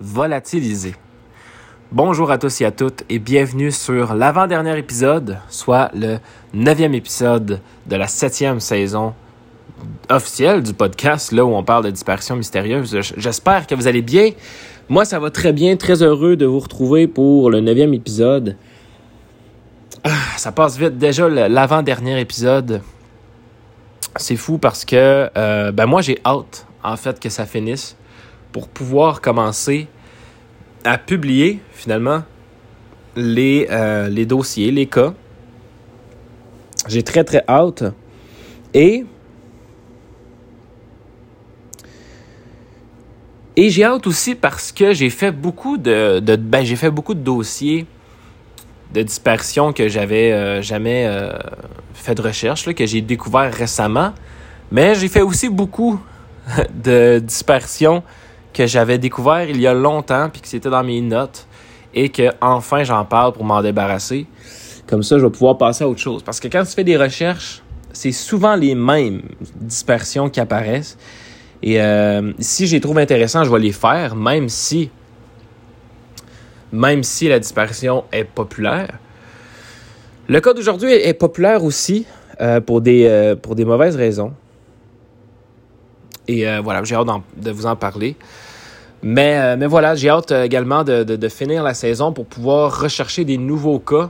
volatilisé. Bonjour à tous et à toutes et bienvenue sur l'avant-dernier épisode, soit le neuvième épisode de la septième saison officielle du podcast, là où on parle de disparition mystérieuse. J'espère que vous allez bien. Moi, ça va très bien, très heureux de vous retrouver pour le neuvième épisode. Ah, ça passe vite. Déjà, l'avant-dernier épisode, c'est fou parce que euh, ben moi, j'ai hâte, en fait, que ça finisse pour pouvoir commencer à publier, finalement, les, euh, les dossiers, les cas. J'ai très, très hâte. Et Et j'ai hâte aussi parce que j'ai fait beaucoup de, ben, j'ai fait beaucoup de dossiers de dispersion que j'avais euh, jamais euh, fait de recherche, que j'ai découvert récemment. Mais j'ai fait aussi beaucoup de dispersion que j'avais découvert il y a longtemps, puis que c'était dans mes notes, et que enfin j'en parle pour m'en débarrasser. Comme ça, je vais pouvoir passer à autre chose. Parce que quand tu fais des recherches, c'est souvent les mêmes dispersions qui apparaissent. Et euh, si je les trouve intéressants, je vais les faire, même si, même si la disparition est populaire. Le cas d'aujourd'hui est populaire aussi euh, pour, des, euh, pour des mauvaises raisons. Et voilà, j'ai hâte de vous en parler. Mais, mais voilà, j'ai hâte également de, de, finir la saison pour pouvoir rechercher des nouveaux cas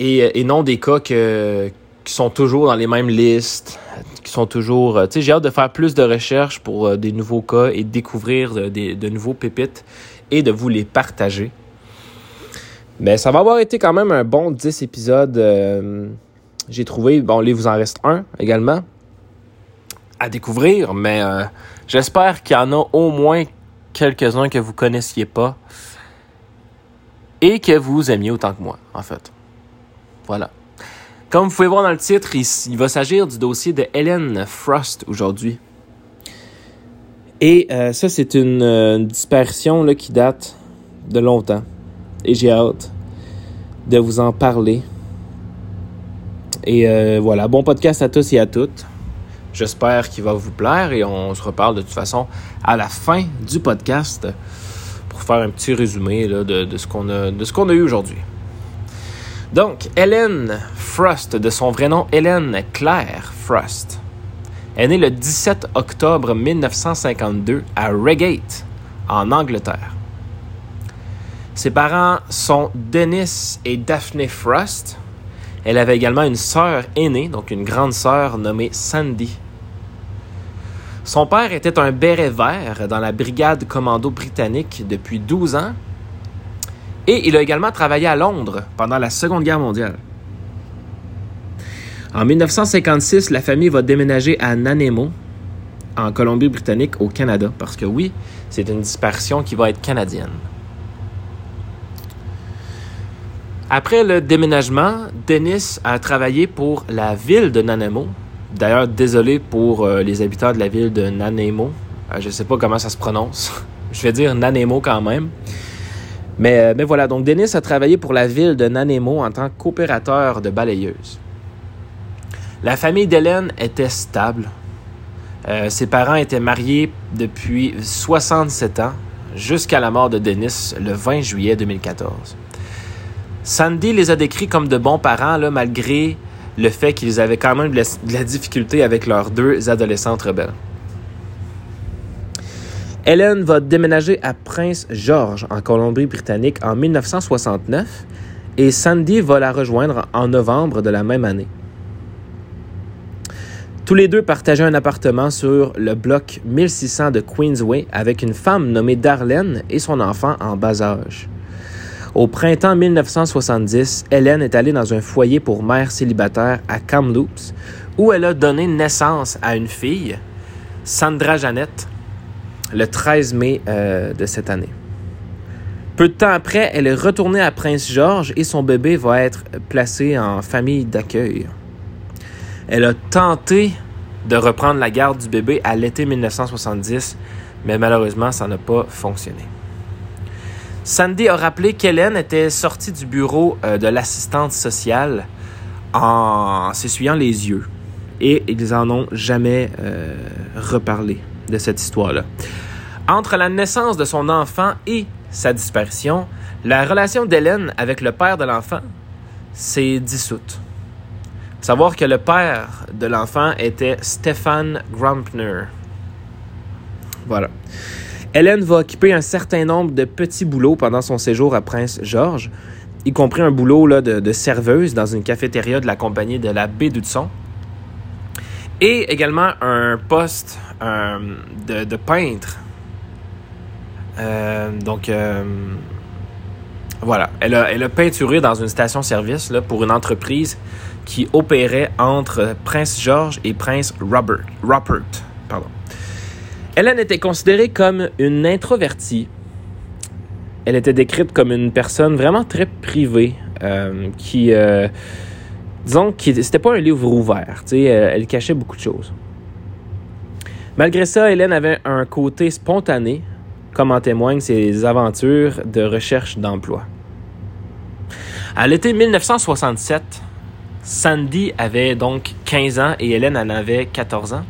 et, et non des cas que, qui sont toujours dans les mêmes listes, qui sont toujours... Euh, tu sais, j'ai hâte de faire plus de recherches pour euh, des nouveaux cas et de découvrir euh, des, de nouveaux pépites et de vous les partager. Mais ça va avoir été quand même un bon 10 épisodes. j'ai trouvé, bon, il vous en reste un également à découvrir, mais j'espère qu'il y en a au moins quelques-uns que vous connaissiez pas et que vous aimiez autant que moi, en fait. Voilà. Comme vous pouvez voir dans le titre, il, va s'agir du dossier de Helen Frost aujourd'hui. Et euh, ça, c'est une, euh, dispersion là, qui date de longtemps. Et j'ai hâte de vous en parler. Et euh, voilà, bon podcast à tous et à toutes. J'espère qu'il va vous plaire et on se reparle de toute façon à la fin du podcast pour faire un petit résumé de, de ce qu'on a, a eu aujourd'hui. Donc, Helen Frost, de son vrai nom Helen Claire Frost, est née le 17 octobre 1952 à Reigate, en Angleterre. Ses parents sont Dennis et Daphne Frost. Elle avait également une sœur aînée, donc une grande sœur nommée Sandy. Son père était un béret vert dans la brigade commando britannique depuis 12 ans et il a également travaillé à Londres pendant la Seconde Guerre mondiale. En 1956, la famille va déménager à Nanaimo, en Colombie-Britannique, au Canada, parce que oui, c'est une dispersion qui va être canadienne. Après le déménagement, Dennis a travaillé pour la ville de Nanaimo. D'ailleurs, désolé pour euh, les habitants de la ville de Nanaimo. Euh, je ne sais pas comment ça se prononce. Je vais dire Nanaimo quand même. Euh, mais, voilà, donc Denis a travaillé pour la ville de Nanaimo en tant qu'opérateur de balayeuse. La famille d'Hélène était stable. Euh, ses parents étaient mariés depuis 67 ans, jusqu'à la mort de Denis le 20 juillet 2014. Sandy les a décrits comme de bons parents, là, malgré le fait qu'ils avaient quand même de la difficulté avec leurs deux adolescentes rebelles. Helen va déménager à Prince George en Colombie-Britannique en 1969 et Sandy va la rejoindre en novembre de la même année. Tous les deux partageaient un appartement sur le bloc 1600 de Queensway avec une femme nommée Darlene et son enfant en bas âge. Au printemps 1970, Helen est allée dans un foyer pour mères célibataires à Kamloops où elle a donné naissance à une fille, Sandra Jeannette, le 13 mai euh, de cette année. Peu de temps après, elle est retournée à Prince George et son bébé va être placé en famille d'accueil. Elle a tenté de reprendre la garde du bébé à l'été 1970, mais malheureusement, ça n'a pas fonctionné. Sandy a rappelé qu'Hélène était sortie du bureau euh, de l'assistante sociale en s'essuyant les yeux. Et ils en ont jamais euh, reparlé de cette histoire-là. Entre la naissance de son enfant et sa disparition, la relation d'Hélène avec le père de l'enfant s'est dissoute. Savoir que le père de l'enfant était Stefan Grumpner. Voilà. Hélène va occuper un certain nombre de petits boulots pendant son séjour à Prince George, y compris un boulot là, de, serveuse dans une cafétéria de la compagnie de la baie d'Hudson, et également un poste de, peintre. Euh, donc, euh, voilà. Elle a, peinturé dans une station-service pour une entreprise qui opérait entre Prince George et Prince Robert. Hélène était considérée comme une introvertie. Elle était décrite comme une personne vraiment très privée, euh, qui, euh, disons, qui c'était pas un livre ouvert. Euh, elle cachait beaucoup de choses. Malgré ça, Hélène avait un côté spontané, comme en témoignent ses aventures de recherche d'emploi. À l'été 1967, Sandy avait donc 15 ans et Hélène en avait 14 ans.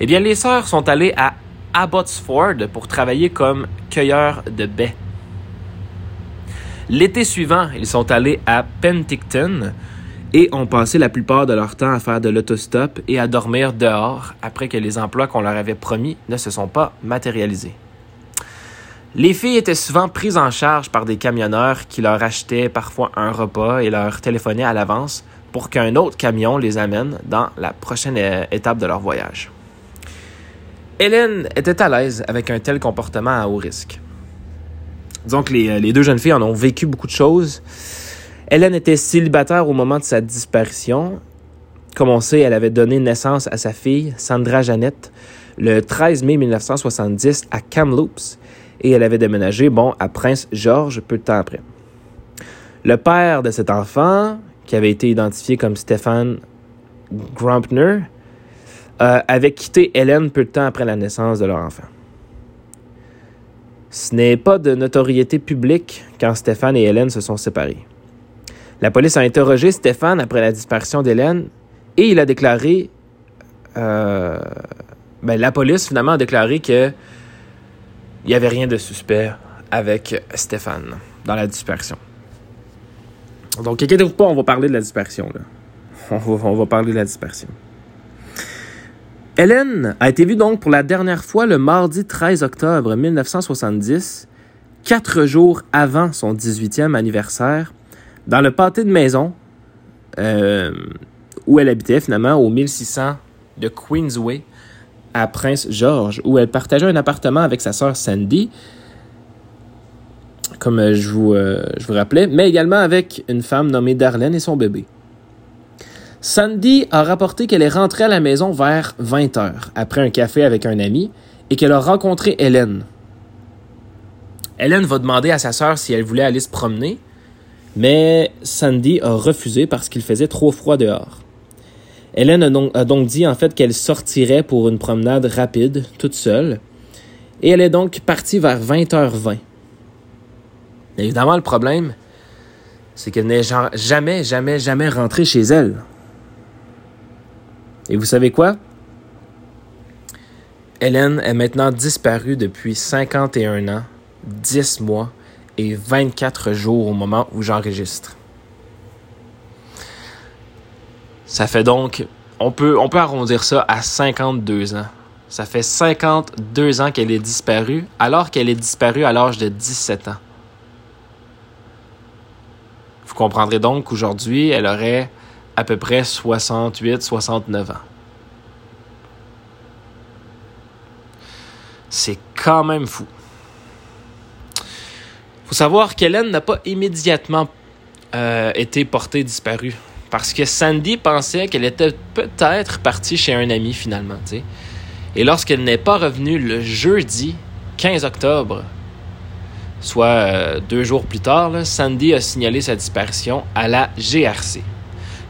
Eh bien, les sœurs sont allées à Abbotsford pour travailler comme cueilleurs de baies. L'été suivant, ils sont allés à Penticton et ont passé la plupart de leur temps à faire de l'autostop et à dormir dehors après que les emplois qu'on leur avait promis ne se sont pas matérialisés. Les filles étaient souvent prises en charge par des camionneurs qui leur achetaient parfois un repas et leur téléphonaient à l'avance pour qu'un autre camion les amène dans la prochaine étape de leur voyage. Hélène était à l'aise avec un tel comportement à haut risque. Que les, les, deux jeunes filles en ont vécu beaucoup de choses. Hélène était célibataire au moment de sa disparition. Comme on sait, elle avait donné naissance à sa fille, Sandra Jeannette, le 13 mai 1970 à Kamloops et elle avait déménagé, bon, à Prince George peu de temps après. Le père de cet enfant, qui avait été identifié comme Stéphane Grumpner, euh, avait quitté Hélène peu de temps après la naissance de leur enfant. Ce n'est pas de notoriété publique quand Stéphane et Hélène se sont séparés. La police a interrogé Stéphane après la disparition d'Hélène et il a déclaré. Euh, ben, la police finalement a déclaré que il n'y avait rien de suspect avec Stéphane dans la disparition. Donc, inquiétez-vous pas, on va parler de la dispersion. Là. On, va, parler de la dispersion. Hélène a été vue donc pour la dernière fois le mardi 13 octobre 1970, quatre jours avant son 18e anniversaire, dans le pâté de maison euh, où elle habitait finalement au 1600 de Queensway à Prince George, où elle partageait un appartement avec sa sœur Sandy, comme je euh, je vous rappelais, mais également avec une femme nommée Darlene et son bébé. Sandy a rapporté qu'elle est rentrée à la maison vers 20 heures, après un café avec un ami, et qu'elle a rencontré Hélène. Hélène va demander à sa sœur si elle voulait aller se promener, mais Sandy a refusé parce qu'il faisait trop froid dehors. Hélène a donc, dit en fait qu'elle sortirait pour une promenade rapide, toute seule, et elle est donc partie vers 20h20. Évidemment, le problème, c'est qu'elle n'est jamais, jamais, jamais rentrée chez elle. Et vous savez quoi? Hélène est maintenant disparue depuis 51 ans, 10 mois et 24 jours au moment où j'enregistre. Ça fait donc, on peut, on peut arrondir ça à 52 ans. Ça fait 52 ans qu'elle est disparue, alors qu'elle est disparue à l'âge de 17 ans. Vous comprendrez donc qu'aujourd'hui, elle aurait à peu près 68, 69 ans. C'est quand même fou. faut savoir qu'Hélène n'a pas immédiatement euh, été portée disparue. Parce que Sandy pensait qu'elle était peut-être partie chez un ami finalement. Et lorsqu'elle n'est pas revenue le jeudi 15 octobre, soit euh, deux jours plus tard, Sandy a signalé sa disparition à la GRC.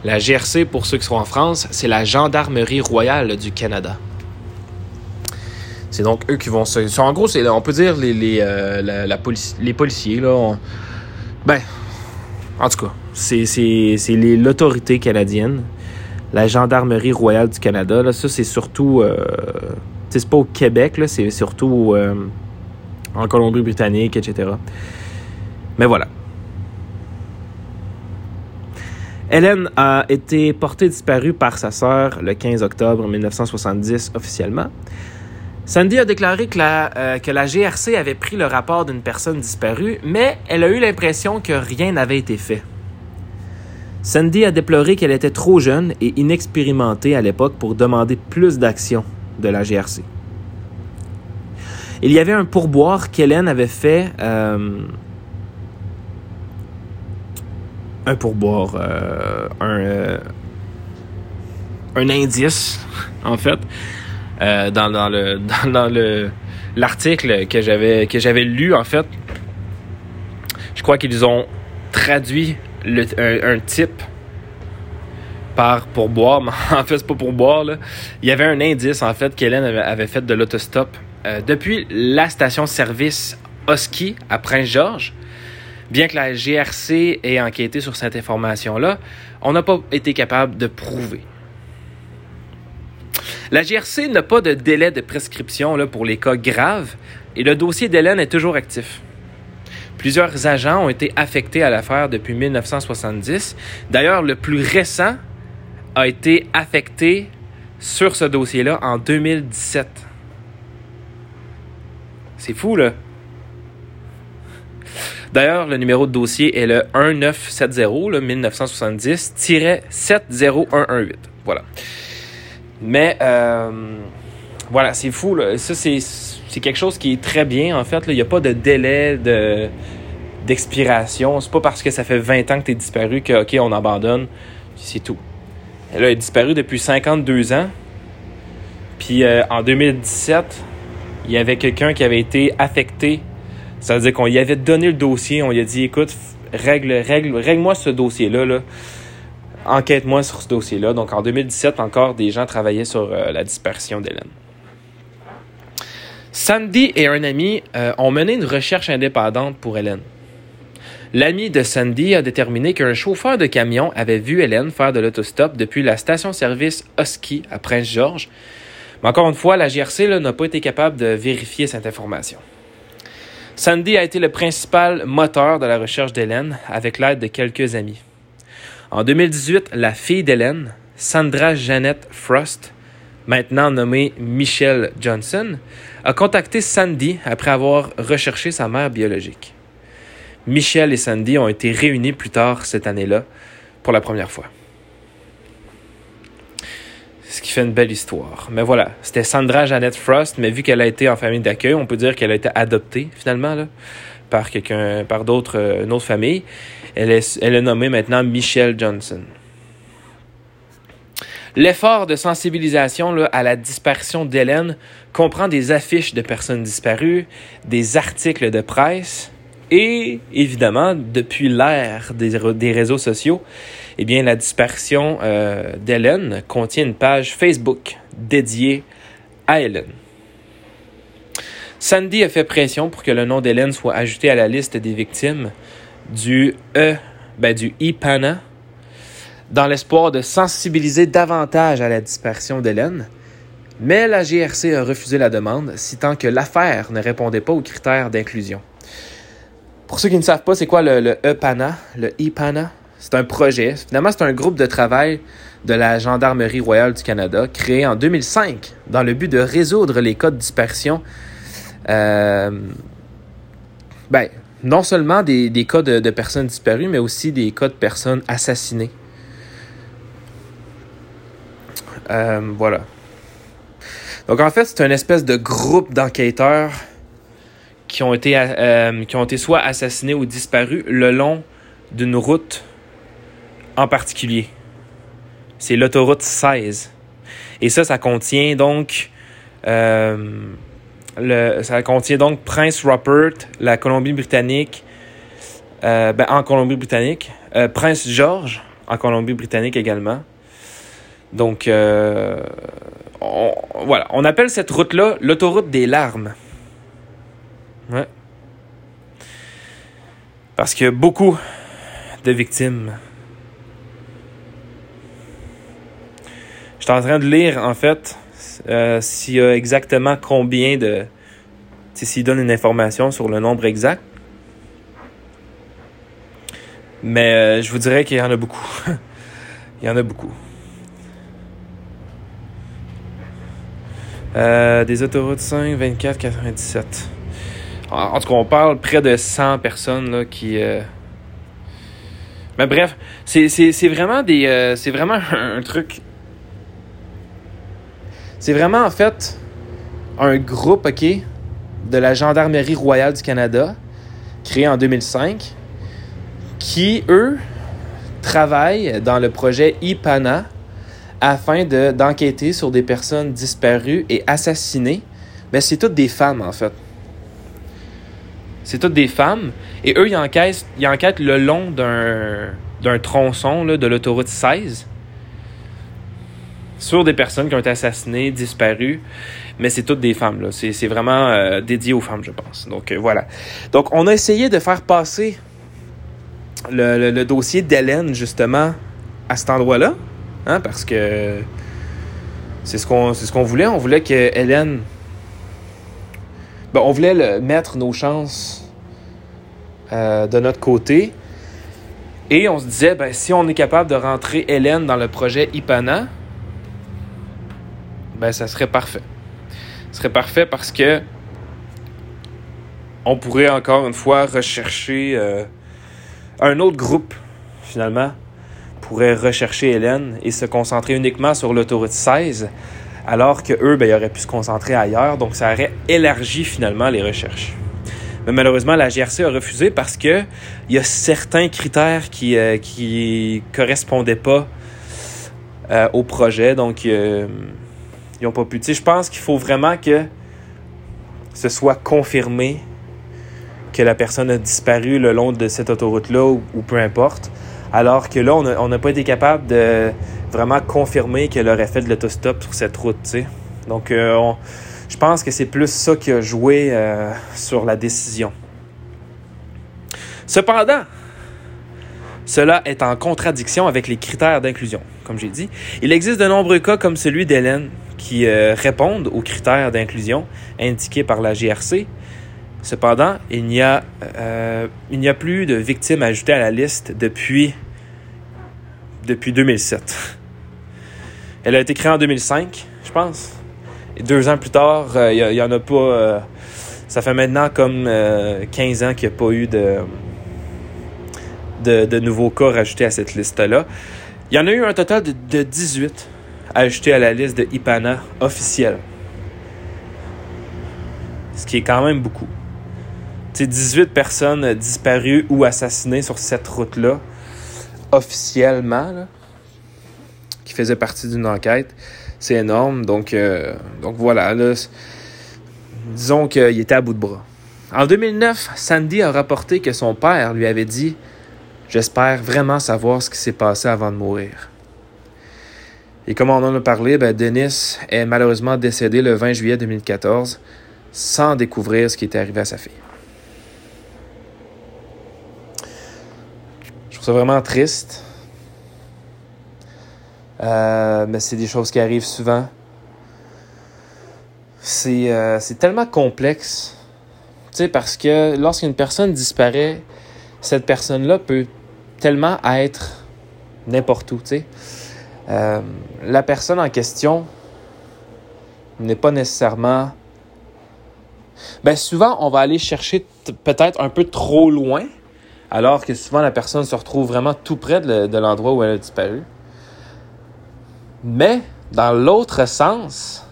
La GRC, pour ceux qui sont en France, c'est la Gendarmerie royale du Canada. C'est donc eux qui vont se... En gros, on peut dire les, les, euh, policiers. Là, Ben, en tout cas, c'est l'autorité canadienne, la Gendarmerie royale du Canada. Ça, c'est surtout... Euh, c'est pas au Québec, c'est surtout en Colombie-Britannique, etc. Mais voilà. Hélène a été portée disparue par sa sœur le 15 octobre 1970 officiellement. Sandy a déclaré que la, euh, GRC avait pris le rapport d'une personne disparue, mais elle a eu l'impression que rien n'avait été fait. Sandy a déploré qu'elle était trop jeune et inexpérimentée à l'époque pour demander plus d'action de la GRC. Il y avait un pourboire qu'Hélène avait fait euh, un pourboire, euh, un, euh, un indice, en fait, euh, dans, le dans, le l'article que j'avais lu en fait. Je crois qu'ils ont traduit le, un, type par pourboire, mais en fait c'est pas pourboire là. Il y avait un indice en fait qu'Hélène avait, fait de l'autostop depuis la station-service Oski à Prince-Georges bien que la GRC ait enquêté sur cette information-là, on n'a pas été capable de prouver. La GRC n'a pas de délai de prescription là, pour les cas graves et le dossier d'Hélène est toujours actif. Plusieurs agents ont été affectés à l'affaire depuis 1970. D'ailleurs, le plus récent a été affecté sur ce dossier-là en 2017. C'est fou, là. D'ailleurs, le numéro de dossier est le 1970 le 1970-70118. Voilà. Mais euh, voilà, c'est fou. Ça, c'est, quelque chose qui est très bien, en fait. Il n'y a pas de délai de, d'expiration. C'est pas parce que ça fait 20 ans que tu es disparu que, OK, on abandonne. C'est tout. Elle a disparu depuis 52 ans. Puis euh, en 2017, il y avait quelqu'un qui avait été affecté ça veut dire qu'on y avait donné le dossier, on lui a dit écoute, règle, règle, règle-moi ce dossier-là, là. enquête moi sur ce dossier-là. Donc en 2017, encore des gens travaillaient sur euh, la dispersion d'Hélène. Sandy et un ami euh, ont mené une recherche indépendante pour Hélène. L'ami de Sandy a déterminé qu'un chauffeur de camion avait vu Hélène faire de l'autostop depuis la station-service Husky à Prince-Georges. Mais encore une fois, la GRC n'a pas été capable de vérifier cette information. Sandy a été le principal moteur de la recherche d'Hélène avec l'aide de quelques amis. En 2018, la fille d'Hélène, Sandra Jeannette Frost, maintenant nommée Michelle Johnson, a contacté Sandy après avoir recherché sa mère biologique. Michelle et Sandy ont été réunis plus tard cette année-là pour la première fois ce qui fait une belle histoire. Mais voilà, c'était Sandra Jeannette Frost, mais vu qu'elle a été en famille d'accueil, on peut dire qu'elle a été adoptée finalement par quelqu'un, par d'autres, euh, une autre famille. Elle est, elle est nommée maintenant Michelle Johnson. L'effort de sensibilisation à la disparition d'Hélène comprend des affiches de personnes disparues, des articles de presse et, évidemment, depuis l'ère des, des réseaux sociaux, eh bien, la disparition euh, d'Hélène contient une page Facebook dédiée à Hélène. Sandy a fait pression pour que le nom d'Hélène soit ajouté à la liste des victimes du E, ben, du IPANA, dans l'espoir de sensibiliser davantage à la disparition d'Hélène. Mais la GRC a refusé la demande, citant que l'affaire ne répondait pas aux critères d'inclusion. Pour ceux qui ne savent pas, c'est quoi le, EPANA, le IPANA? C'est un projet. Finalement, c'est un groupe de travail de la Gendarmerie royale du Canada créé en 2005 dans le but de résoudre les cas de dispersion. Euh, ben, non seulement des, cas de, personnes disparues, mais aussi des cas de personnes assassinées. Euh, voilà. Donc en fait, c'est une espèce de groupe d'enquêteurs qui ont été euh, qui ont été soit assassinés ou disparus le long d'une route en particulier. C'est l'autoroute 16. Et ça, ça contient donc euh, le, ça contient donc Prince Rupert, la Colombie-Britannique, euh, ben, en Colombie-Britannique, euh, Prince George en Colombie-Britannique également. Donc on, voilà, on appelle cette route-là l'autoroute des larmes. Ouais. Parce qu'il y a beaucoup de victimes J'étais en train de lire, en fait, euh, s'il y a exactement combien de... S'il donne une information sur le nombre exact. Mais euh, je vous dirais qu'il y en a beaucoup. Il y en a beaucoup. Euh, des autoroutes 5, 24, 97. En, tout cas, on parle près de 100 personnes là, qui. Euh, mais bref, c'est vraiment des. Euh, c'est vraiment un, truc. C'est vraiment en fait un groupe, OK, de la Gendarmerie royale du Canada, créé en 2005, qui, eux, travaillent dans le projet IPANA afin d'enquêter sur des personnes disparues et assassinées. Mais c'est toutes des femmes, en fait. C'est toutes des femmes. Et eux, ils enquêtent, ils enquêtent le long d'un tronçon de l'autoroute 16 sur des personnes qui ont été assassinées, disparues. Mais c'est toutes des femmes. C'est vraiment euh, dédié aux femmes, je pense. Donc euh, voilà. Donc on a essayé de faire passer le, le dossier d'Hélène, justement, à cet endroit-là. Hein, parce que c'est ce qu'on ce qu'on voulait. On voulait que Hélène ben, on voulait mettre nos chances euh, de notre côté. Et on se disait, ben, si on est capable de rentrer Hélène dans le projet IPANA, ben, ça serait parfait. Ce serait parfait parce que on pourrait encore une fois rechercher euh, un autre groupe, finalement, pourrait rechercher Hélène et se concentrer uniquement sur l'autoroute 16 alors que eux, ben, ils auraient pu se concentrer ailleurs. Donc, ça aurait élargi finalement les recherches. Mais malheureusement, la GRC a refusé parce que il y a certains critères qui euh, correspondaient pas euh, au projet. Donc, euh, ils n'ont pas pu. Je pense qu'il faut vraiment que ce soit confirmé que la personne a disparu le long de cette autoroute-là ou, peu importe. Alors que là, on n'a pas été capable de vraiment confirmer qu'elle aurait fait de l'autostop sur cette route. sais. Donc, euh, je pense que c'est plus ça qui a joué euh, sur la décision. Cependant, cela est en contradiction avec les critères d'inclusion. Comme j'ai dit, il existe de nombreux cas comme celui d'Hélène qui euh, répondent aux critères d'inclusion indiqués par la GRC. Cependant, il n'y a, il n'y a plus de victimes ajoutées à la liste depuis, depuis 2007. Elle a été créée en 2005, je pense. Et deux ans plus tard, il euh, n'y en a pas. Euh, ça fait maintenant comme 15 euh, ans qu'il n'y a pas eu de, de, nouveaux cas rajoutés à cette liste-là. Il y en a eu un total de, de 18 ajoutés à la liste de IPANA officielle. Ce qui est quand même beaucoup. C'est 18 personnes disparues ou assassinées sur cette route-là, officiellement. Là qui faisait partie d'une enquête. C'est énorme. Donc, euh, donc voilà. disons qu'il était à bout de bras. En 2009, Sandy a rapporté que son père lui avait dit J'espère vraiment savoir ce qui s'est passé avant de mourir. Et comme on en a parlé, ben Dennis est malheureusement décédé le 20 juillet 2014 sans découvrir ce qui était arrivé à sa fille. Trouve vraiment triste. Euh, mais c'est des choses qui arrivent souvent. C'est euh, tellement complexe. Tu sais, parce que lorsqu'une personne disparaît, cette personne-là peut tellement être n'importe où, tu sais. Euh, la personne en question n'est pas nécessairement... Ben souvent, on va aller chercher peut-être un peu trop loin, alors que souvent la personne se retrouve vraiment tout près de l'endroit où elle a disparu. Mais, dans l'autre sens,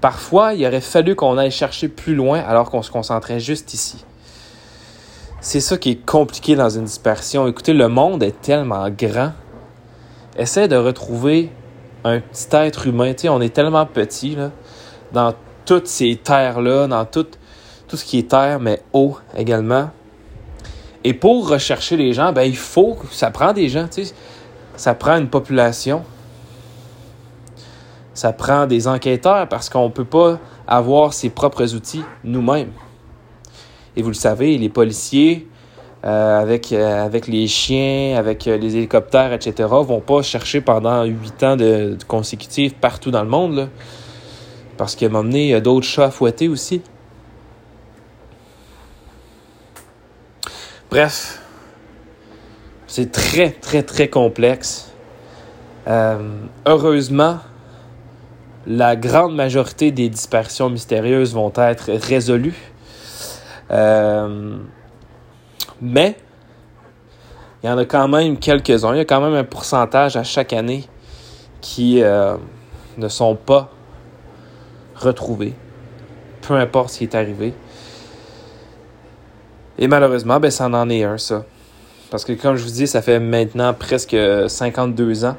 parfois, il aurait fallu qu'on aille chercher plus loin alors qu'on se concentrait juste ici. C'est ça qui est compliqué dans une dispersion. Écoutez, le monde est tellement grand. Essaie de retrouver un petit être humain. On est tellement petit, là, dans toutes ces terres-là, dans tout, tout ce qui est terre, mais eau également. Et pour rechercher les gens, ben, il faut, ça prend des gens, tu sais, ça prend une population ça prend des enquêteurs parce qu'on ne peut pas avoir ses propres outils nous-mêmes. Et vous le savez, les policiers, euh, avec, avec les chiens, avec les hélicoptères, etc., vont pas chercher pendant huit ans de, consécutifs partout dans le monde. Parce qu'à un moment y a d'autres chats à fouetter aussi. Bref, c'est très, très, très complexe. heureusement, la grande majorité des disparitions mystérieuses vont être résolues. Euh, mais il y en a quand même quelques-uns. Il y a quand même un pourcentage à chaque année qui euh, ne sont pas retrouvés, peu importe ce qui est arrivé. Et malheureusement, ben, ça en est un, ça. Parce que comme je vous dis, ça fait maintenant presque 52 ans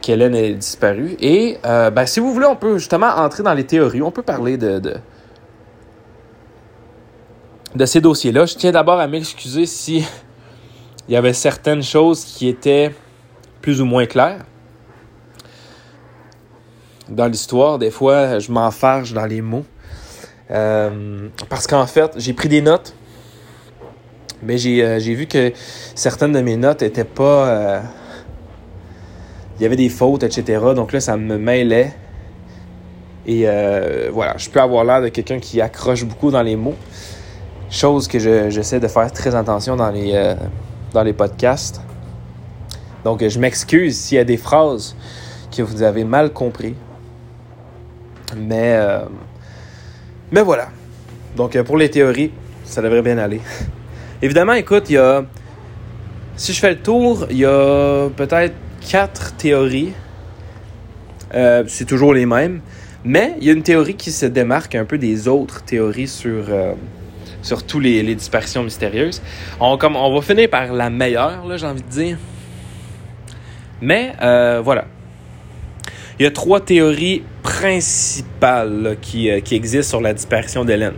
qu'Hélène est disparue. Et euh, ben, si vous voulez, on peut justement entrer dans les théories. On peut parler de, de, de ces dossiers-là. Je tiens d'abord à m'excuser si il y avait certaines choses qui étaient plus ou moins claires. Dans l'histoire, des fois, je m'enfarge dans les mots. Euh, parce qu'en fait, j'ai pris des notes, mais j'ai euh, vu que certaines de mes notes n'étaient pas il y avait des fautes, etc. Donc là, ça me mêlait. Et euh, voilà, je peux avoir l'air de quelqu'un qui accroche beaucoup dans les mots. Chose que j'essaie de faire très attention dans les, euh, dans les podcasts. Donc je m'excuse s'il y a des phrases que vous avez mal compris. Mais, euh, mais voilà. Donc pour les théories, ça devrait bien aller. Évidemment, écoute, il y a. Si je fais le tour, il y a peut-être quatre théories. Euh, c'est toujours les mêmes. Mais il y a une théorie qui se démarque un peu des autres théories sur, euh, sur tous les, les, disparitions mystérieuses. On, comme, on va finir par la meilleure, j'ai envie de dire. Mais euh, voilà. Il y a trois théories principales qui, qui existent sur la disparition d'Hélène.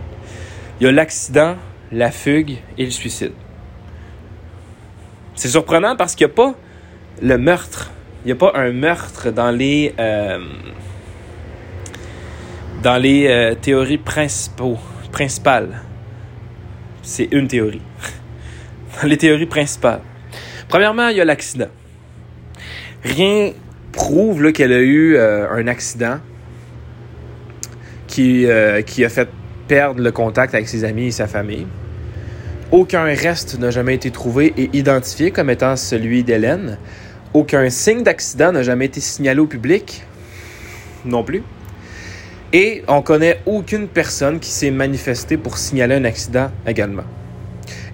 Il y a l'accident, la fugue et le suicide. C'est surprenant parce qu'il n'y a pas le meurtre. Il n'y a pas un meurtre dans les, euh, dans les euh, théories principaux, principales. C'est une théorie. dans les théories principales. Premièrement, il y a l'accident. Rien prouve qu'elle a eu euh, un accident qui, qui a fait perdre le contact avec ses amis et sa famille. Aucun reste n'a jamais été trouvé et identifié comme étant celui d'Hélène. Aucun signe d'accident n'a jamais été signalé au public non plus. Et on connaît aucune personne qui s'est manifestée pour signaler un accident également.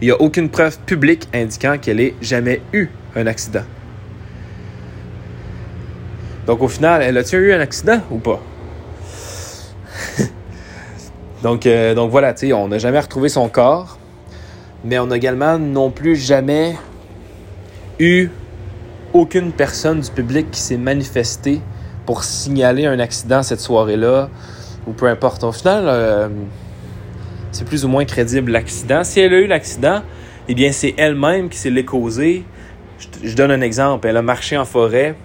Il n'y a aucune preuve publique indiquant qu'elle ait jamais eu un accident. Donc au final, elle a-t-elle eu un accident ou pas? donc, euh, donc voilà, on n'a jamais retrouvé son corps, mais on n'a également non plus jamais eu aucune personne du public qui s'est manifestée pour signaler un accident cette soirée-là, ou peu importe. Au final, euh, c'est plus ou moins crédible l'accident. Si elle a eu l'accident, eh bien, c'est elle-même qui s'est l'est causé. Je, donne un exemple. Elle a marché en forêt,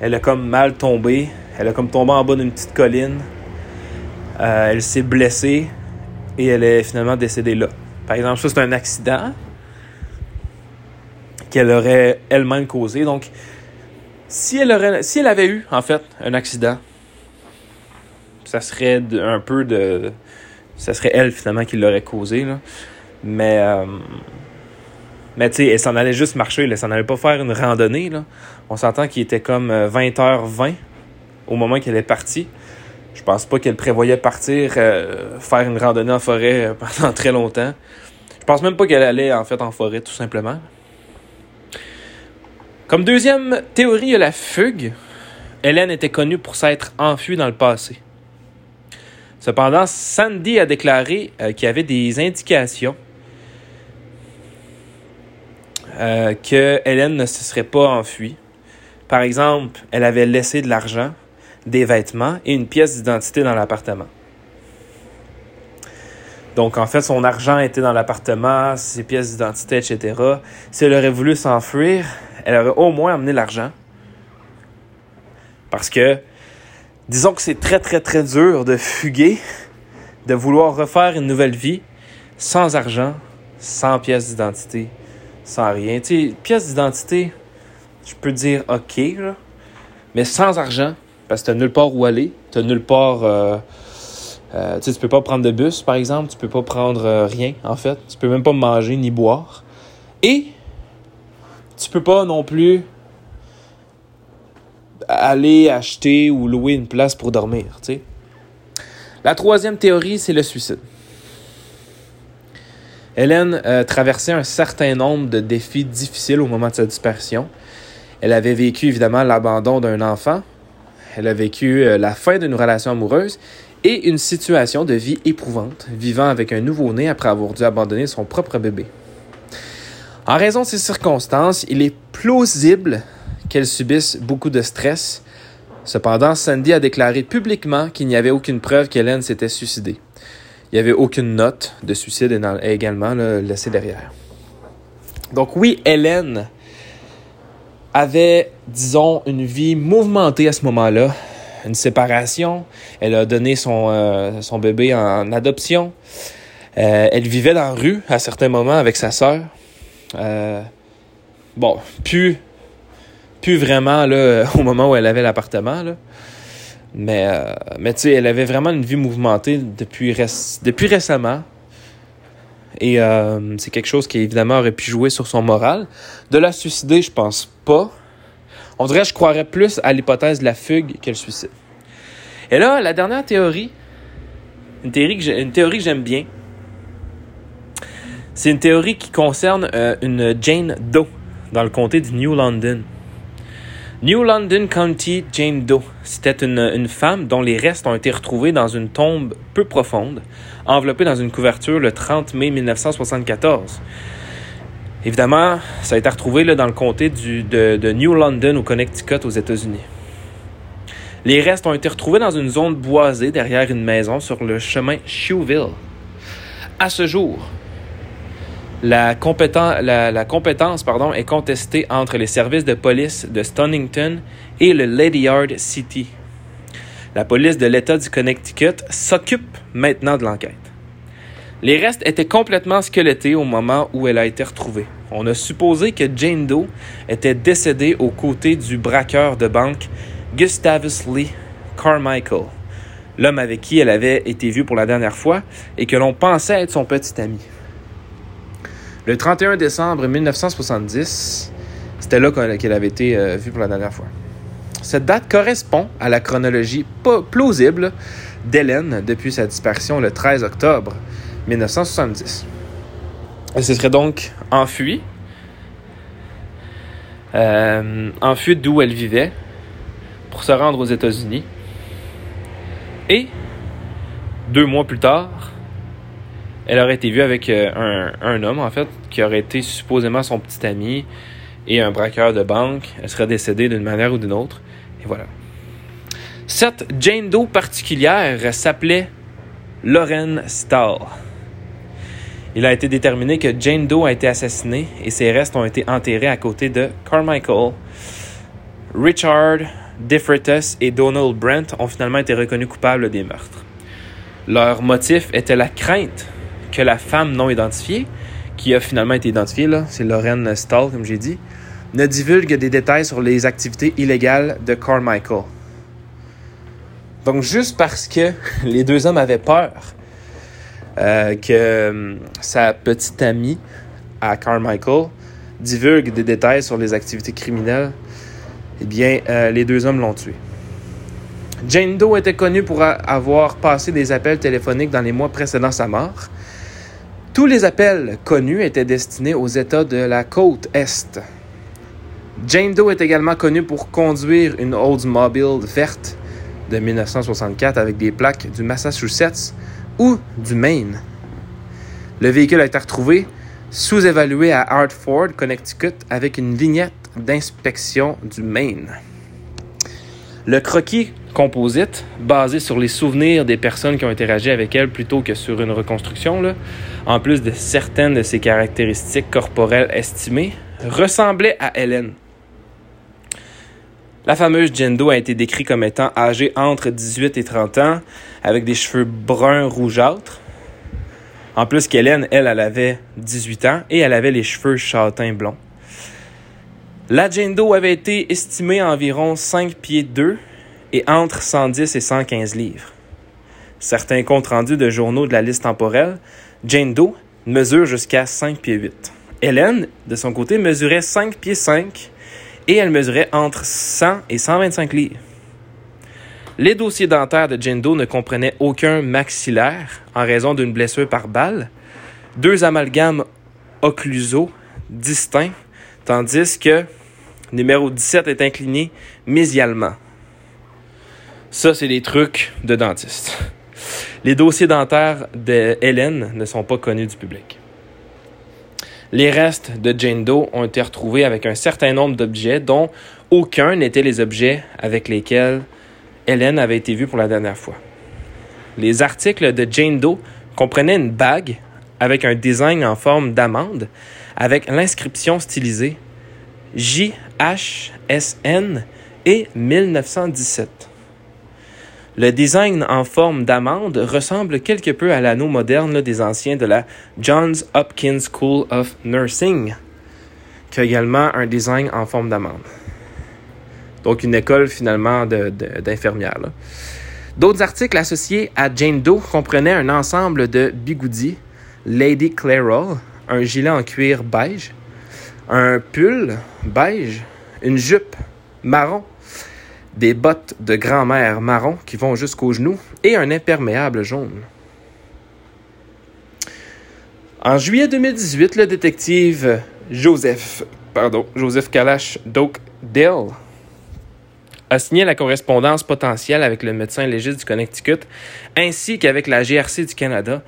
elle a comme mal tombé, elle a comme tombé en bas d'une petite colline, euh, elle s'est blessée et elle est finalement décédée là. Par exemple, ça, c'est un accident qu'elle aurait elle-même causé. Donc, si elle, avait eu, en fait, un accident, ça serait un peu de. Ça serait elle, finalement, qui l'aurait causé. Euh, mais tu sais, elle s'en allait juste marcher, elle s'en allait pas faire une randonnée. Là. On s'entend qu'il était comme 20h20 euh, au moment qu'elle est partie. Je pense pas qu'elle prévoyait partir euh, faire une randonnée en forêt pendant très longtemps. Je pense même pas qu'elle allait en fait en forêt tout simplement. Comme deuxième théorie, a la fugue. Hélène était connue pour s'être enfuie dans le passé. Cependant, Sandy a déclaré euh, qu'il y avait des indications euh, que Hélène ne se serait pas enfuie. Par exemple, elle avait laissé de l'argent, des vêtements et une pièce d'identité dans l'appartement. Donc, en fait, son argent était dans l'appartement, ses pièces d'identité, etc. Si elle aurait voulu s'enfuir, elle aurait au moins amené l'argent. Parce que, disons que c'est très, très, très dur de fuguer, de vouloir refaire une nouvelle vie sans argent, sans pièce d'identité, sans rien. Tu sais, pièce d'identité, je peux dire OK, mais sans argent, parce que tu nulle part où aller, tu nulle part. Euh, euh, tu peux pas prendre de bus, par exemple, tu peux pas prendre euh, rien, en fait. Tu peux même pas manger ni boire. Et tu peux pas non plus aller acheter ou louer une place pour dormir. La troisième théorie, c'est le suicide. Hélène euh, traversait un certain nombre de défis difficiles au moment de sa disparition. Elle avait vécu évidemment l'abandon d'un enfant, elle a vécu euh, la fin d'une relation amoureuse et une situation de vie éprouvante, vivant avec un nouveau-né après avoir dû abandonner son propre bébé. En raison de ces circonstances, il est plausible qu'elle subisse beaucoup de stress. Cependant, Sandy a déclaré publiquement qu'il n'y avait aucune preuve qu'Hélène s'était suicidée. Il n'y avait aucune note de suicide également laissée derrière. Donc oui, Hélène avait, disons, une vie mouvementée à ce moment-là. Une séparation. Elle a donné son, euh, bébé en adoption. Euh, elle vivait dans la rue à certains moments avec sa sœur. Euh, bon, plus, plus vraiment au moment où elle avait l'appartement. Mais, tu sais, elle avait vraiment une vie mouvementée depuis récemment. Et c'est quelque chose qui, évidemment, aurait pu jouer sur son moral. De la suicider, je pense pas. On dirait je croirais plus à l'hypothèse de la fugue que le suicide. Et là, la dernière théorie, une théorie que, j'aime bien, c'est une théorie qui concerne euh, une Jane Doe dans le comté de New London. New London County Jane Doe. C'était une, femme dont les restes ont été retrouvés dans une tombe peu profonde, enveloppée dans une couverture le 30 mai 1974. Évidemment, ça a été retrouvé dans le comté de, New London au Connecticut aux États-Unis. Les restes ont été retrouvés dans une zone boisée derrière une maison sur le chemin Shoeville. À ce jour, la, compétence est contestée entre les services de police de Stonington et le Lady Yard City. La police de l'État du Connecticut s'occupe maintenant de l'enquête. Les restes étaient complètement squelettés au moment où elle a été retrouvée. On a supposé que Jane Doe était décédée aux côtés du braqueur de banque Gustavus Lee Carmichael, l'homme avec qui elle avait été vue pour la dernière fois et que l'on pensait être son petit ami. Le 31 décembre 1970, c'était là qu'elle avait été euh, vue pour la dernière fois. Cette date correspond à la chronologie plausible d'Hélène depuis sa disparition le 13 octobre 1970. Elle se serait donc enfuie, euh, d'où elle vivait pour se rendre aux États-Unis. Et deux mois plus tard, elle aurait été vue avec euh, un, un, homme, en fait, qui aurait été supposément son petit ami et un braqueur de banque. Elle serait décédée d'une manière ou d'une autre. Voilà. Cette Jane Doe particulière s'appelait Lauren Stahl il a été déterminé que Jane Doe a été assassinée et ses restes ont été enterrés à côté de Carmichael. Richard, DeFritas et Donald Brent ont finalement été reconnus coupables des meurtres. Leur motif était la crainte que la femme non identifiée, qui a finalement été identifiée, c'est Lorraine Stahl, comme j'ai dit, ne divulgue des détails sur les activités illégales de Carmichael. Donc, juste parce que les deux hommes avaient peur euh, que euh, sa petite amie à Carmichael divulgue des détails sur les activités criminelles, eh bien, euh, les deux hommes l'ont tué. Jane Doe était connue pour avoir passé des appels téléphoniques dans les mois précédant sa mort. Tous les appels connus étaient destinés aux États de la côte Est. Jane Doe est également connue pour conduire une Oldsmobile verte de 1964 avec des plaques du Massachusetts ou du Maine. Le véhicule a été retrouvé sous-évalué à Hartford, Connecticut, avec une vignette d'inspection du Maine. Le croquis composite, basé sur les souvenirs des personnes qui ont interagi avec elle plutôt que sur une reconstruction, en plus de certaines de ses caractéristiques corporelles estimées, ressemblait à Hélène. La fameuse Jendo a été décrite comme étant âgée entre 18 et 30 ans, avec des cheveux bruns rougeâtres, En plus qu'Hélène, elle, elle avait 18 ans et elle avait les cheveux châtains blonds. La Jane Doe avait été estimée à environ 5 pieds 2 et entre 110 et 115 livres. Certains comptes rendus de journaux de la liste temporelle, Jane Doe mesure jusqu'à 5 pieds 8. Hélène, de son côté, mesurait 5 pieds 5 et elle mesurait entre 100 et 125 livres. Les dossiers dentaires de Jane Doe ne comprenaient aucun maxillaire en raison d'une blessure par balle, deux amalgames occlusaux distincts, tandis que numéro 17 est incliné mésialement. Ça, c'est des trucs de dentiste. Les dossiers dentaires de Hélène ne sont pas connus du public. Les restes de Jane Doe ont été retrouvés avec un certain nombre d'objets dont aucun n'était les objets avec lesquels Hélène avait été vue pour la dernière fois. Les articles de Jane Doe comprenaient une bague avec un design en forme d'amande avec l'inscription stylisée JHSN et 1917. Le design en forme d'amande ressemble quelque peu à l'anneau moderne des anciens de la Johns Hopkins School of Nursing, qui a également un design en forme d'amande. Donc une école finalement d'infirmières. D'autres articles associés à Jane Doe comprenaient un ensemble de bigoudis, Lady Clairol, un gilet en cuir beige, un pull beige, une jupe marron, des bottes de grand-mère marron qui vont jusqu'aux genoux et un imperméable jaune. En juillet 2018, le détective Joseph, pardon, Joseph Kalash Dale a signé la correspondance potentielle avec le médecin légiste du Connecticut ainsi qu'avec la GRC du Canada.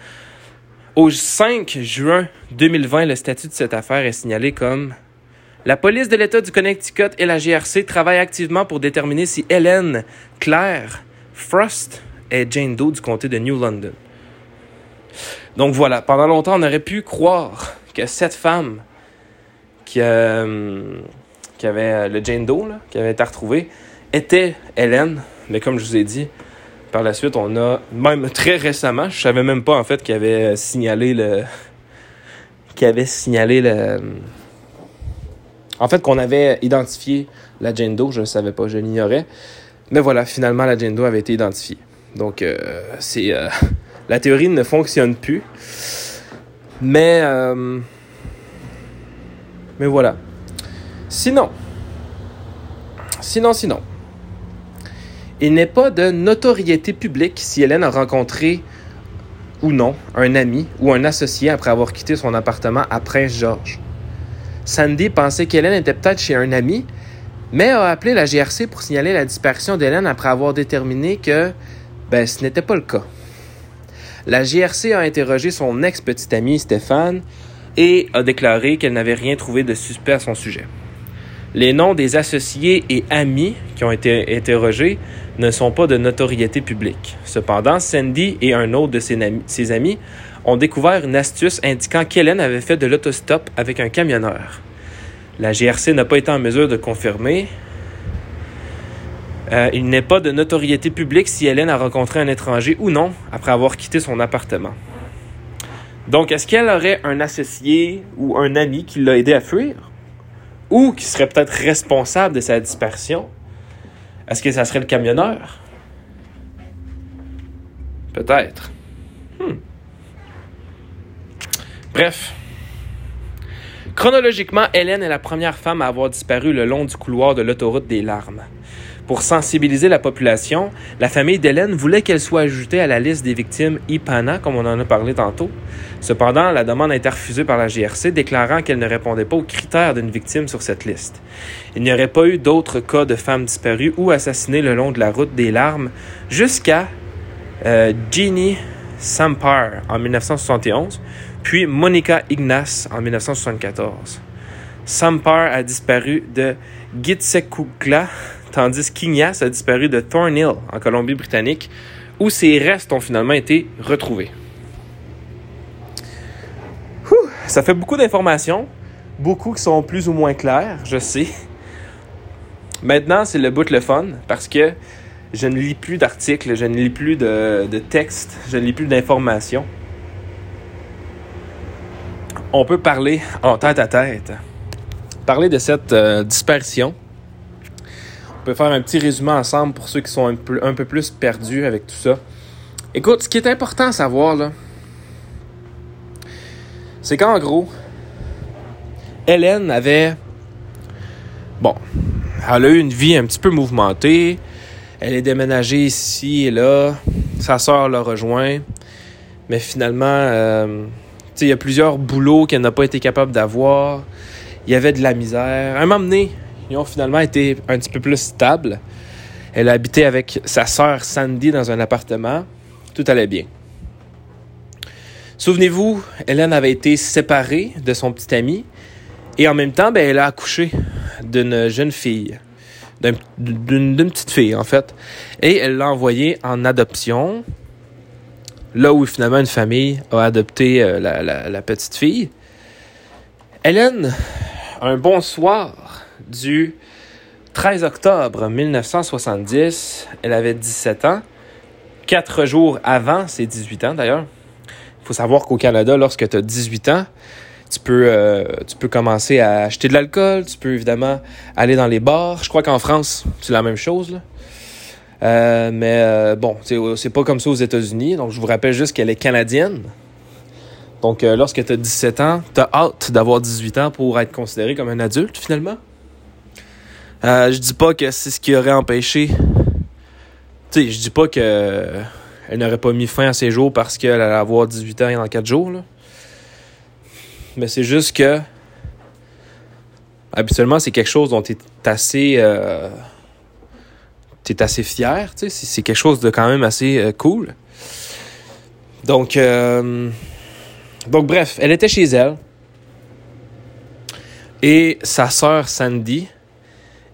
Au 5 juin 2020, le statut de cette affaire est signalé comme la police de l'État du Connecticut et la GRC travaillent activement pour déterminer si Hélène Claire Frost est Jane Doe du comté de New London. Donc voilà, pendant longtemps, on aurait pu croire que cette femme qui, euh, avait euh, le Jane Doe, qui avait été retrouvée, était Hélène. Mais comme je vous ai dit, par la suite, on a, même très récemment, je savais même pas en fait qu'il avait signalé le. qu'il avait signalé le en fait, qu'on avait identifié la Jane Doe, je ne savais pas, je l'ignorais. Mais voilà, finalement, la Jane Doe avait été identifiée. Donc, euh, euh, la théorie ne fonctionne plus. Mais, euh, mais voilà. Sinon, sinon, sinon, il n'est pas de notoriété publique si Hélène a rencontré ou non un ami ou un associé après avoir quitté son appartement à Prince-Georges. Sandy pensait qu'Hélène était peut-être chez un ami, mais a appelé la GRC pour signaler la disparition d'Hélène après avoir déterminé que ben, ce n'était pas le cas. La GRC a interrogé son ex-petit ami Stéphane et a déclaré qu'elle n'avait rien trouvé de suspect à son sujet. Les noms des associés et amis qui ont été interrogés ne sont pas de notoriété publique. Cependant, Sandy et un autre de ses amis, ont découvert une astuce indiquant qu'Hélène avait fait de l'autostop avec un camionneur. La GRC n'a pas été en mesure de confirmer. Euh, il n'est pas de notoriété publique si Hélène a rencontré un étranger ou non après avoir quitté son appartement. Donc, est-ce qu'elle aurait un associé ou un ami qui l'a aidé à fuir? Ou qui serait peut-être responsable de sa disparition? Est-ce que ça serait le camionneur? Peut-être. Hmm. Bref. Chronologiquement, Hélène est la première femme à avoir disparu le long du couloir de l'autoroute des larmes. Pour sensibiliser la population, la famille d'Hélène voulait qu'elle soit ajoutée à la liste des victimes IPANA, comme on en a parlé tantôt. Cependant, la demande a été refusée par la GRC, déclarant qu'elle ne répondait pas aux critères d'une victime sur cette liste. Il n'y aurait pas eu d'autres cas de femmes disparues ou assassinées le long de la route des larmes jusqu'à euh, Jeannie Sampar en 1971, puis Monica Ignace en 1974. Sampar a disparu de Gitsekukla, tandis qu'Ignace a disparu de Thornhill, en Colombie-Britannique, où ses restes ont finalement été retrouvés. ça fait beaucoup d'informations, beaucoup qui sont plus ou moins claires, je sais. Maintenant, c'est le bout le fun, parce que je ne lis plus d'articles, je ne lis plus de, de textes, je ne lis plus d'informations. On peut parler en tête à tête. Parler de cette euh, disparition. On peut faire un petit résumé ensemble pour ceux qui sont un peu, plus perdus avec tout ça. Écoute, ce qui est important à savoir, là, c'est qu'en gros, Hélène avait. Bon, elle a eu une vie un petit peu mouvementée. Elle est déménagée ici et là. Sa sœur l'a rejoint. Mais finalement, euh, il y a plusieurs boulots qu'elle n'a pas été capable d'avoir. Il y avait de la misère. À un moment donné, ils ont finalement été un petit peu plus stables. Elle a habité avec sa sœur Sandy dans un appartement. Tout allait bien. Souvenez-vous, Hélène avait été séparée de son petit ami et en même temps, ben, elle a accouché d'une jeune fille, d'une petite fille en fait. Et elle l'a envoyée en adoption, là où finalement une famille a adopté euh, la, petite fille. Hélène, un bon soir du 13 octobre 1970, elle avait 17 ans, quatre jours avant ses 18 ans d'ailleurs. Il faut savoir qu'au Canada, lorsque tu as 18 ans, tu peux, euh, tu peux commencer à acheter de l'alcool, tu peux évidemment aller dans les bars. Je crois qu'en France, c'est la même chose. Euh, mais euh, bon, c'est pas comme ça aux États-Unis. Donc, je vous rappelle juste qu'elle est canadienne. Donc, lorsque tu as 17 ans, tu as hâte d'avoir 18 ans pour être considéré comme un adulte, finalement. je dis pas que c'est ce qui aurait empêché. Tu sais, je dis pas que elle n'aurait pas mis fin à ses jours parce qu'elle allait avoir 18 ans dans 4 jours. Là mais c'est juste que habituellement, c'est quelque chose dont tu es assez. Euh, assez fier, tu sais. C'est quelque chose de quand même assez euh, cool. Donc, euh, donc, bref, elle était chez elle. Et sa sœur Sandy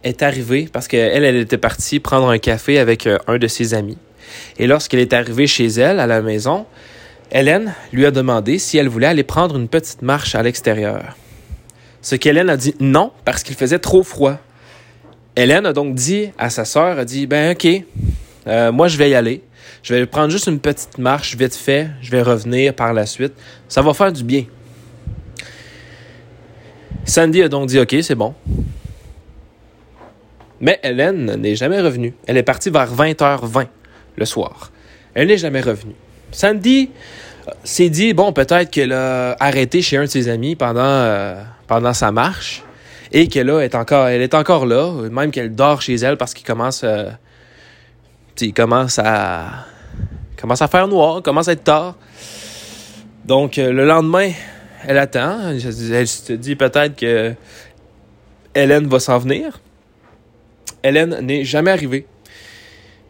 est arrivée parce qu'elle, elle était partie prendre un café avec un de ses amis. Et lorsqu'elle est arrivée chez elle, à la maison, Hélène lui a demandé si elle voulait aller prendre une petite marche à l'extérieur. Ce qu'Hélène a dit non parce qu'il faisait trop froid. Hélène a donc dit à sa sœur, a dit, ben ok, euh, moi je vais y aller. Je vais prendre juste une petite marche vite fait. Je vais revenir par la suite. Ça va faire du bien. Sandy a donc dit ok, c'est bon. Mais Hélène n'est jamais revenue. Elle est partie vers 20h20 le soir. Elle n'est jamais revenue. Sandy s'est dit, bon, peut-être qu'elle a arrêté chez un de ses amis pendant, euh, pendant sa marche et qu'elle est encore, elle est encore là, même qu'elle dort chez elle parce qu'il commence, euh, commence à, commence à faire noir, commence à être tard. Donc, euh, le lendemain, elle attend. Elle se dit peut-être que Hélène va s'en venir. Hélène n'est jamais arrivée.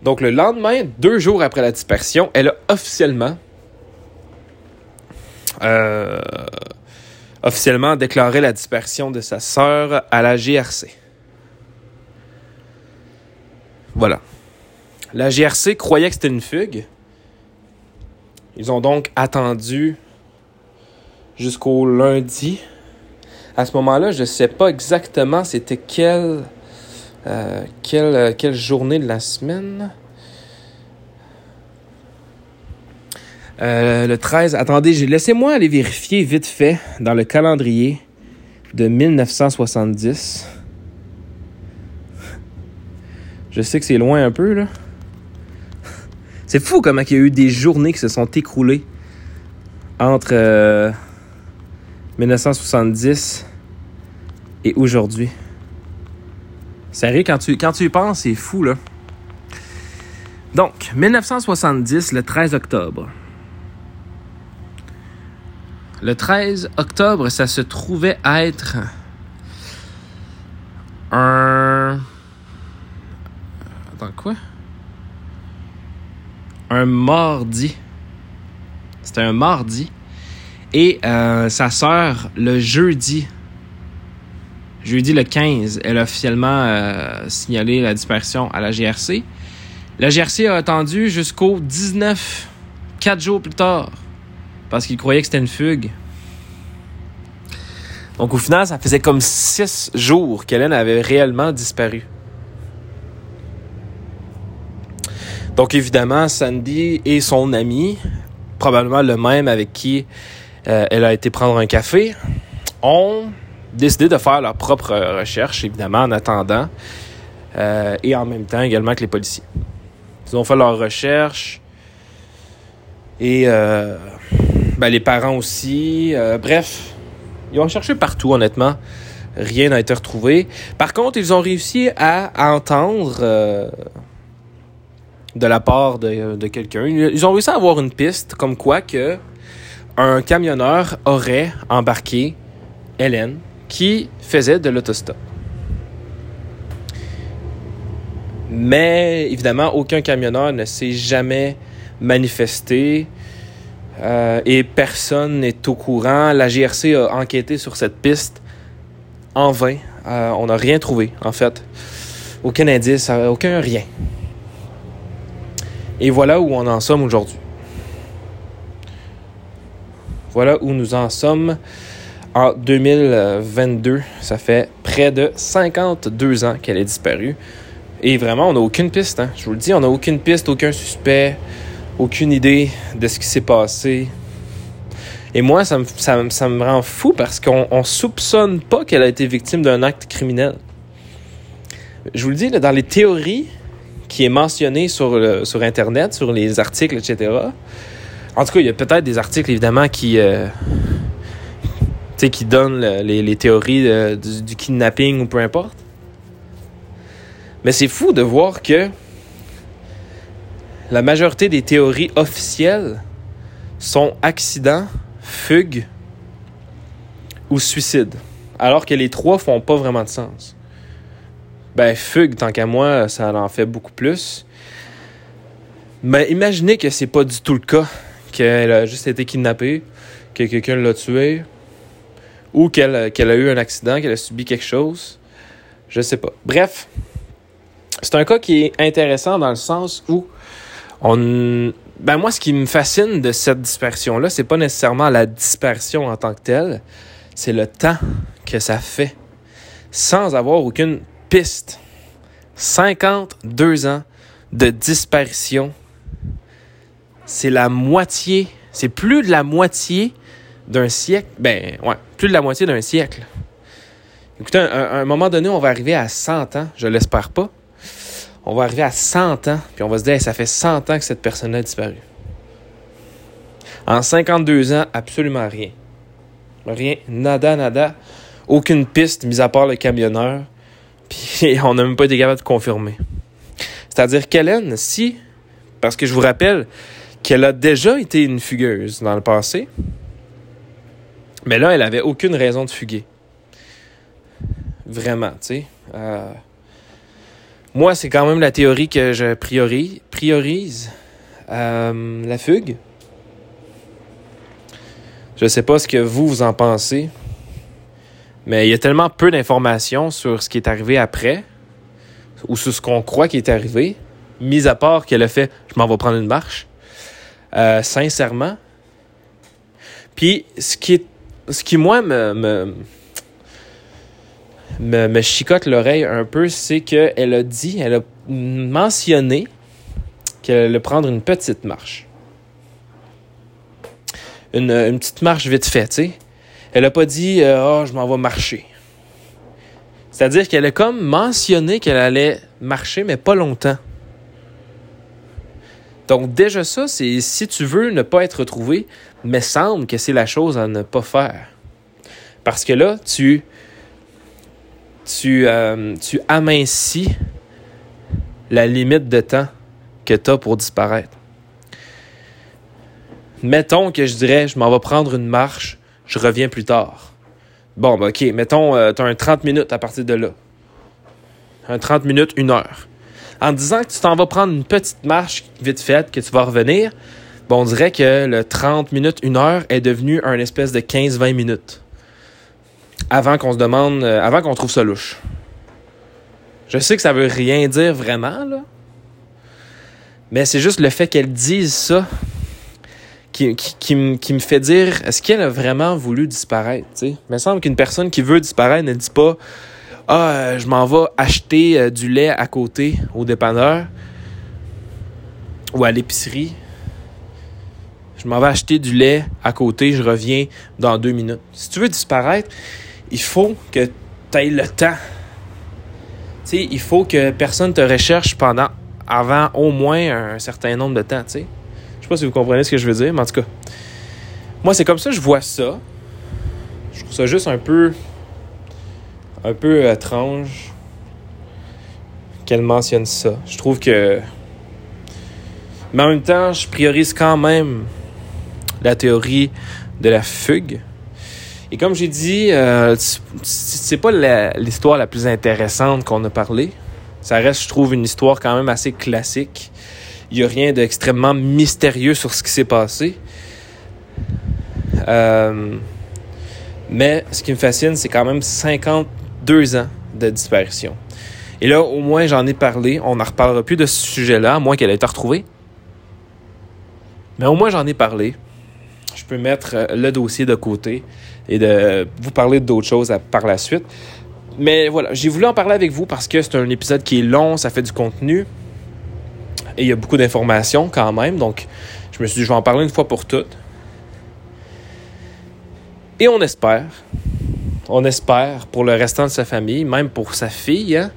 Donc le lendemain, deux jours après la dispersion, elle a officiellement euh, officiellement déclaré la dispersion de sa sœur à la GRC. Voilà. La GRC croyait que c'était une fugue. Ils ont donc attendu jusqu'au lundi. À ce moment-là, je ne sais pas exactement c'était quel euh, quelle, quelle, journée de la semaine? Euh, le 13. Attendez, laissez-moi aller vérifier vite fait dans le calendrier de 1970. Je sais que c'est loin un peu, là. C'est fou comment il y a eu des journées qui se sont écroulées entre 1970 euh, et aujourd'hui. Sérieux, quand quand tu y penses, c'est fou, là. Donc, 1970, le 13 octobre. Le 13 octobre, ça se trouvait être un... Attends, quoi? Un mardi. C'était un mardi. Et euh, sa sœur, le jeudi, Jeudi le 15, elle a officiellement euh, signalé la dispersion à la GRC. La GRC a attendu jusqu'au 19, quatre jours plus tard, parce qu'il croyait que c'était une fugue. Donc au final, ça faisait comme six jours qu'Hélène avait réellement disparu. Donc évidemment, Sandy et son ami, probablement le même avec qui euh, elle a été prendre un café, ont décidé de faire leur propre recherche, évidemment, en attendant, euh, et en même temps également que les policiers. Ils ont fait leur recherche, et euh, ben, les parents aussi. bref, ils ont cherché partout, honnêtement. Rien n'a été retrouvé. Par contre, ils ont réussi à, entendre de la part de, de quelqu'un. Ils ont réussi à avoir une piste comme quoi que un camionneur aurait embarqué Hélène qui faisait de l'autostop. Mais évidemment, aucun camionneur ne s'est jamais manifesté euh, et personne n'est au courant. La GRC a enquêté sur cette piste en vain. Euh, on n'a rien trouvé, en fait. Aucun indice, aucun rien. Et voilà où on en sommes aujourd'hui. Voilà où nous en sommes en 2022. Ça fait près de 52 ans qu'elle est disparue. Et vraiment, on n'a aucune piste. Hein. Je vous le dis, on n'a aucune piste, aucun suspect, aucune idée de ce qui s'est passé. Et moi, ça me, ça, me rend fou parce qu'on ne soupçonne pas qu'elle a été victime d'un acte criminel. Je vous le dis, dans les théories qui est mentionnées sur, sur Internet, sur les articles, etc., en tout cas, il y a peut-être des articles, évidemment, qui, euh, qui donnent les, théories du, kidnapping ou peu importe. Mais c'est fou de voir que la majorité des théories officielles sont accident, fugue ou suicide. Alors que les trois font pas vraiment de sens. Ben, fugue, tant qu'à moi, ça en fait beaucoup plus. Mais imaginez que c'est pas du tout le cas qu'elle a juste été kidnappée, que quelqu'un l'a tuée, ou qu'elle a eu un accident, qu'elle a subi quelque chose. Je sais pas. Bref, c'est un cas qui est intéressant dans le sens où on. Ben moi, ce qui me fascine de cette dispersion-là, c'est pas nécessairement la dispersion en tant que telle, c'est le temps que ça fait sans avoir aucune piste. 52 ans de disparition c'est la moitié, c'est plus de la moitié d'un siècle. Ben, ouais, plus de la moitié d'un siècle. Écoutez, à un, moment donné, on va arriver à 100 ans, je l'espère pas. On va arriver à 100 ans, puis on va se dire, ça fait 100 ans que cette personne a disparu. En 52 ans, absolument rien. Rien, nada, nada. Aucune piste, mis à part le camionneur. Puis on n'a même pas été capable de confirmer. C'est-à-dire qu'Hélène, si, parce que je vous rappelle, qu'elle a déjà été une fugueuse dans le passé. Mais là, elle avait aucune raison de fuguer. Vraiment, tu sais. Euh, moi, c'est quand même la théorie que je priorise. euh, la fugue. Je sais pas ce que vous, vous en pensez. Mais il y a tellement peu d'informations sur ce qui est arrivé après, ou sur ce qu'on croit qui est arrivé, mis à part qu'elle a fait je m'en vais prendre une marche. Euh, sincèrement. Puis, ce qui, ce qui moi, me, me, chicote l'oreille un peu, c'est qu'elle a dit, elle a mentionné qu'elle allait prendre une petite marche. Une, petite marche vite faite, tu sais. Elle a pas dit euh, « oh, je m'en vais marcher ». C'est-à-dire qu'elle a comme mentionné qu'elle allait marcher, mais pas longtemps. Donc déjà ça, c'est si tu veux ne pas être retrouvé, mais semble que c'est la chose à ne pas faire. Parce que là, tu, tu, euh, tu amincis la limite de temps que tu as pour disparaître. Mettons que je dirais, je m'en vais prendre une marche, je reviens plus tard. Bon, ben, OK, mettons, euh, tu as un 30 minutes à partir de là. Un 30 minutes, une heure en disant que tu t'en vas prendre une petite marche vite faite, que tu vas revenir, bon, on dirait que le 30 minutes, une heure est devenu un espèce de 15-20 minutes. Avant qu'on se demande, euh, avant qu'on trouve ça louche. Je sais que ça veut rien dire vraiment, là. Mais c'est juste le fait qu'elle dise ça qui, qui, me fait dire est-ce qu'elle a vraiment voulu disparaître? Il me semble qu'une personne qui veut disparaître ne dit pas ah, euh, je m'en vais acheter euh, du lait à côté au dépanneur ou à l'épicerie. Je m'en vais acheter du lait à côté, je reviens dans deux minutes. Si tu veux disparaître, il faut que tu aies le temps. Il faut que personne te recherche pendant avant au moins un certain nombre de temps. Je sais pas si vous comprenez ce que je veux dire, mais en tout cas, moi, c'est comme ça que je vois ça. Je trouve ça juste un peu. un peu étrange qu'elle mentionne ça. Je trouve que. Mais en même temps, je priorise quand même la théorie de la fugue. Et comme j'ai dit, euh, c'est pas l'histoire la, plus intéressante qu'on a parlé. Ça reste, je trouve, une histoire quand même assez classique. Il n'y a rien d'extrêmement mystérieux sur ce qui s'est passé. Euh, mais ce qui me fascine, c'est quand même 52 ans de disparition. Et là, au moins, j'en ai parlé. On n'en reparlera plus de ce sujet-là, à moins qu'elle ait été retrouvée. Mais au moins, j'en ai parlé. Je peux mettre euh, le dossier de côté et de vous parler d'autres choses par la suite. Mais voilà, j'ai voulu en parler avec vous parce que c'est un épisode qui est long, ça fait du contenu. Et il y a beaucoup d'informations quand même. Donc, je me suis dit, je vais en parler une fois pour toutes. Et on espère, on espère pour le restant de sa famille, même pour sa fille, hein,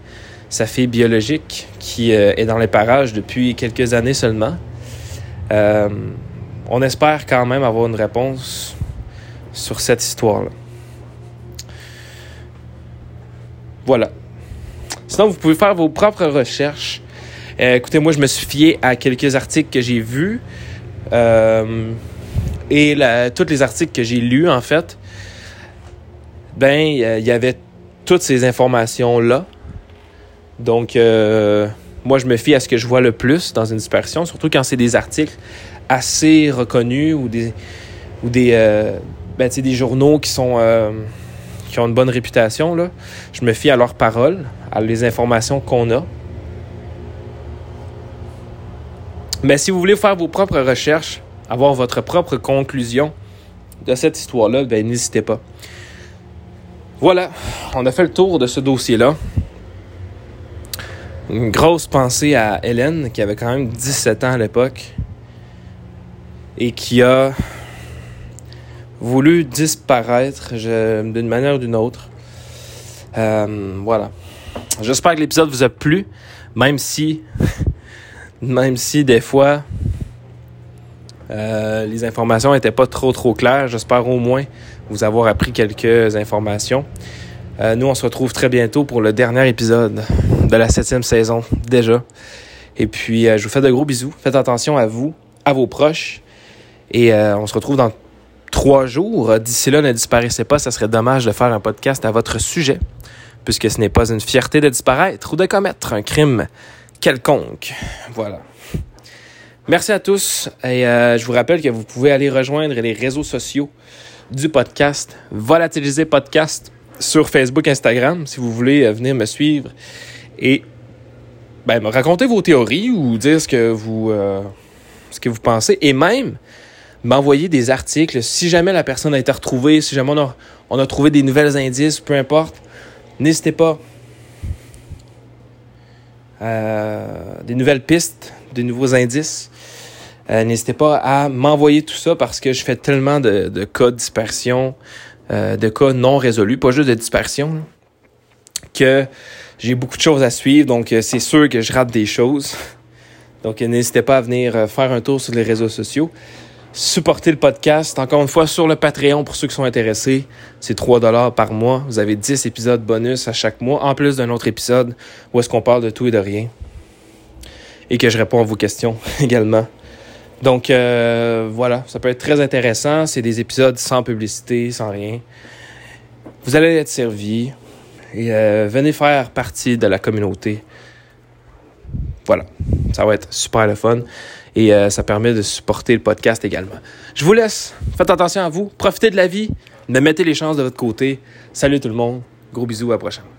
sa fille biologique qui euh, est dans les parages depuis quelques années seulement. Euh, on espère quand même avoir une réponse sur cette histoire-là. Voilà. Sinon, vous pouvez faire vos propres recherches. Euh, écoutez, moi, je me suis fié à quelques articles que j'ai vus. Et tous les articles que j'ai lus, en fait, ben, il y avait toutes ces informations-là. Donc, euh, moi, je me fie à ce que je vois le plus dans une dispersion, surtout quand c'est des articles assez reconnus ou des, ou des, euh, ben, des journaux qui sont euh, qui ont une bonne réputation. Là. Je me fie à leurs paroles, à les informations qu'on a. Mais si vous voulez faire vos propres recherches, avoir votre propre conclusion de cette histoire-là, ben, n'hésitez pas. Voilà, on a fait le tour de ce dossier-là. Une grosse pensée à Hélène, qui avait quand même 17 ans à l'époque, et qui a voulu disparaître d'une manière ou d'une autre. Euh, voilà. J'espère que l'épisode vous a plu, même si, même si des fois, euh, les informations n'étaient pas trop trop claires. J'espère au moins vous avoir appris quelques informations. Euh, nous, on se retrouve très bientôt pour le dernier épisode de la septième saison déjà. Et puis, je vous fais de gros bisous. Faites attention à vous, à vos proches. Et on se retrouve dans trois jours. D'ici là, ne disparaissez pas. Ça serait dommage de faire un podcast à votre sujet, puisque ce n'est pas une fierté de disparaître ou de commettre un crime quelconque. Voilà. Merci à tous et euh, je vous rappelle que vous pouvez aller rejoindre les réseaux sociaux du podcast Volatiliser Podcast sur Facebook, Instagram, si vous voulez euh, venir me suivre et ben, me raconter vos théories ou dire ce que vous, euh, ce que vous pensez et même m'envoyer des articles si jamais la personne a été retrouvée, si jamais on a, trouvé des nouvelles indices, peu importe, n'hésitez pas. des nouvelles pistes, des nouveaux indices. Euh, n'hésitez pas à m'envoyer tout ça parce que je fais tellement de, cas de dispersion, euh, de cas non résolus, pas juste de dispersion, que j'ai beaucoup de choses à suivre. Donc, euh, c'est sûr que je rate des choses. Donc, n'hésitez pas à venir faire un tour sur les réseaux sociaux. Supporter le podcast, encore une fois, sur le Patreon pour ceux qui sont intéressés. C'est 3 dollars par mois. Vous avez 10 épisodes bonus à chaque mois, en plus d'un autre épisode où est-ce qu'on parle de tout et de rien. Et que je réponds à vos questions également. Donc euh, voilà, ça peut être très intéressant. C'est des épisodes sans publicité, sans rien. Vous allez être servi et euh, venez faire partie de la communauté. Voilà, ça va être super le fun et euh, ça permet de supporter le podcast également. Je vous laisse. Faites attention à vous. Profitez de la vie. Ne mettez les chances de votre côté. Salut tout le monde. Gros bisous. À la prochaine.